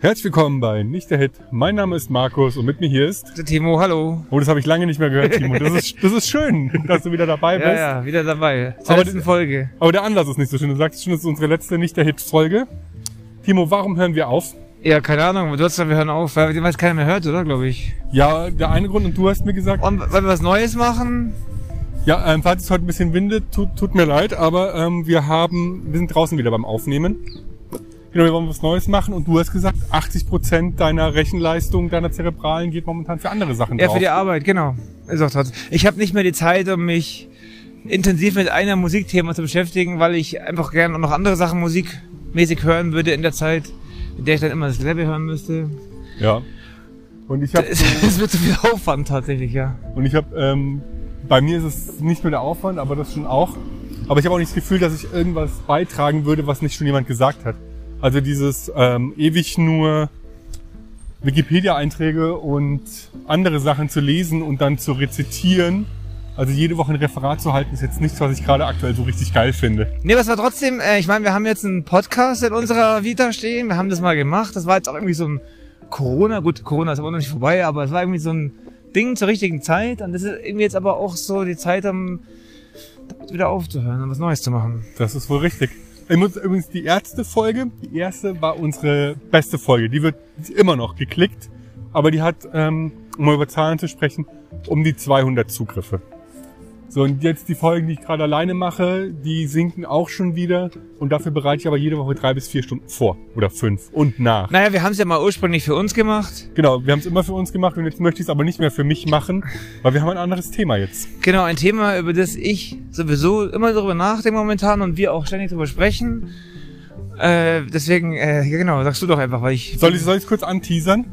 Herzlich willkommen bei Nicht der Hit. Mein Name ist Markus und mit mir hier ist. Der Timo, hallo. Oh, das habe ich lange nicht mehr gehört, Timo. Das ist, das ist schön, dass du wieder dabei bist. Ja, ja, wieder dabei. Zur Aber letzten Folge. Aber der Anlass ist nicht so schön. Du sagst schon, das ist unsere letzte Nicht der Hit-Folge. Timo, warum hören wir auf? Ja, keine Ahnung, du hast gesagt, wir hören auf, weil weil es keiner mehr hört, oder, glaube ich. Ja, der eine Grund, und du hast mir gesagt, Und weil wir was Neues machen, ja, ähm, falls es heute ein bisschen windet, tut, tut mir leid, aber ähm, wir haben, wir sind draußen wieder beim Aufnehmen. Genau, wir wollen was Neues machen und du hast gesagt, 80% deiner Rechenleistung, deiner Zerebralen geht momentan für andere Sachen ja, drauf. für die Arbeit, genau. Ich habe nicht mehr die Zeit, um mich intensiv mit einer Musikthema zu beschäftigen, weil ich einfach gerne auch noch andere Sachen musikmäßig hören würde in der Zeit, in der ich dann immer dasselbe hören müsste. Ja. Und ich habe Es, es wird zu viel Aufwand tatsächlich, ja. Und ich habe, ähm, bei mir ist es nicht nur der Aufwand, aber das schon auch. Aber ich habe auch nicht das Gefühl, dass ich irgendwas beitragen würde, was nicht schon jemand gesagt hat. Also dieses ähm, ewig nur Wikipedia-Einträge und andere Sachen zu lesen und dann zu rezitieren. Also jede Woche ein Referat zu halten, ist jetzt nichts, was ich gerade aktuell so richtig geil finde. Nee, was war trotzdem, äh, ich meine, wir haben jetzt einen Podcast in unserer Vita stehen, wir haben das mal gemacht, das war jetzt auch irgendwie so ein Corona, gut, Corona ist aber noch nicht vorbei, aber es war irgendwie so ein Ding zur richtigen Zeit und das ist irgendwie jetzt aber auch so die Zeit, um damit wieder aufzuhören und was Neues zu machen. Das ist wohl richtig. Ich muss übrigens die erste Folge, die erste war unsere beste Folge. Die wird immer noch geklickt, aber die hat, ähm, um über Zahlen zu sprechen, um die 200 Zugriffe. So, und jetzt die Folgen, die ich gerade alleine mache, die sinken auch schon wieder. Und dafür bereite ich aber jede Woche drei bis vier Stunden vor. Oder fünf. Und nach. Naja, wir haben es ja mal ursprünglich für uns gemacht. Genau, wir haben es immer für uns gemacht und jetzt möchte ich es aber nicht mehr für mich machen, weil wir haben ein anderes Thema jetzt. Genau, ein Thema, über das ich sowieso immer darüber nachdenke momentan und wir auch ständig darüber sprechen. Äh, deswegen, äh, ja genau, sagst du doch einfach, weil ich... Soll ich soll ich kurz anteasern?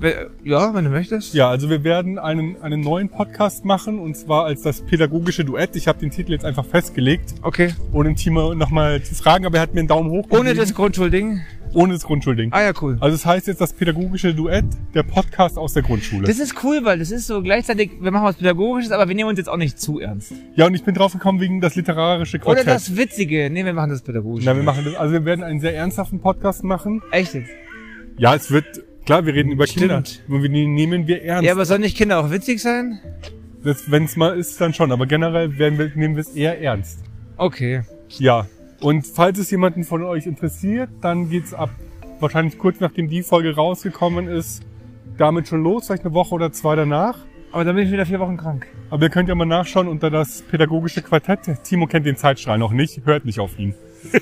Ja, wenn du möchtest. Ja, also wir werden einen, einen neuen Podcast machen und zwar als das pädagogische Duett. Ich habe den Titel jetzt einfach festgelegt, Okay. ohne den Timo nochmal zu fragen, aber er hat mir einen Daumen hoch Ohne gegeben. das Grundschulding. Ohne das Grundschulding. Ah ja, cool. Also es heißt jetzt das pädagogische Duett, der Podcast aus der Grundschule. Das ist cool, weil das ist so gleichzeitig, wir machen was Pädagogisches, aber wir nehmen uns jetzt auch nicht zu ernst. ja, und ich bin drauf gekommen wegen das literarische Oder Quartett. das Witzige. Nee, wir machen das Pädagogische. Na, wir machen das, also wir werden einen sehr ernsthaften Podcast machen. Echt jetzt? Ja, es wird, klar, wir reden über Stimmt. Kinder. Und wir die nehmen wir ernst. Ja, aber sollen nicht Kinder auch witzig sein? Wenn es mal ist, dann schon. Aber generell werden wir, nehmen wir es eher ernst. Okay. Ja. Und falls es jemanden von euch interessiert, dann geht's ab, wahrscheinlich kurz nachdem die Folge rausgekommen ist, damit schon los, vielleicht eine Woche oder zwei danach. Aber dann bin ich wieder vier Wochen krank. Aber ihr könnt ja mal nachschauen unter das pädagogische Quartett. Timo kennt den Zeitstrahl noch nicht, hört nicht auf ihn.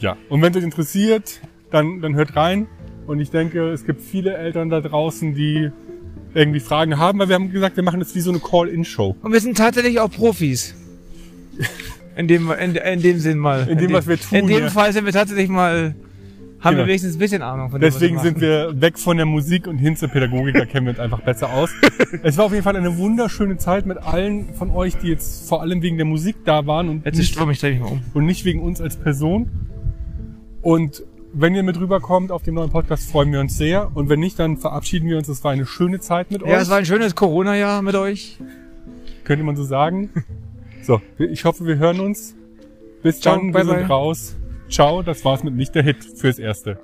ja, und wenn es euch interessiert, dann, dann hört rein. Und ich denke, es gibt viele Eltern da draußen, die irgendwie Fragen haben, weil wir haben gesagt, wir machen das wie so eine Call-In-Show. Und wir sind tatsächlich auch Profis. In dem, in, in dem Sinn mal. In dem, was wir tun, In dem ja. Fall sind wir tatsächlich mal, haben Genau. wir wenigstens ein bisschen Ahnung von dem, Deswegen sind wir weg von der Musik und hin zur Pädagogik, da kennen wir uns einfach besser aus. Es war auf jeden Fall eine wunderschöne Zeit mit allen von euch, die jetzt vor allem wegen der Musik da waren und Jetzt nicht, ich gleich mal um. und nicht wegen uns als Person. Und wenn ihr mit rüberkommt auf dem neuen Podcast, freuen wir uns sehr. Und wenn nicht, dann verabschieden wir uns. Es war eine schöne Zeit mit Ja, euch. es war ein schönes Corona-Jahr mit euch. Könnte man so sagen. So, ich hoffe, wir hören uns. Bis Ciao, dann, bye wir sind bye. raus. Ciao, das war's mit Nicht der Hit fürs Erste.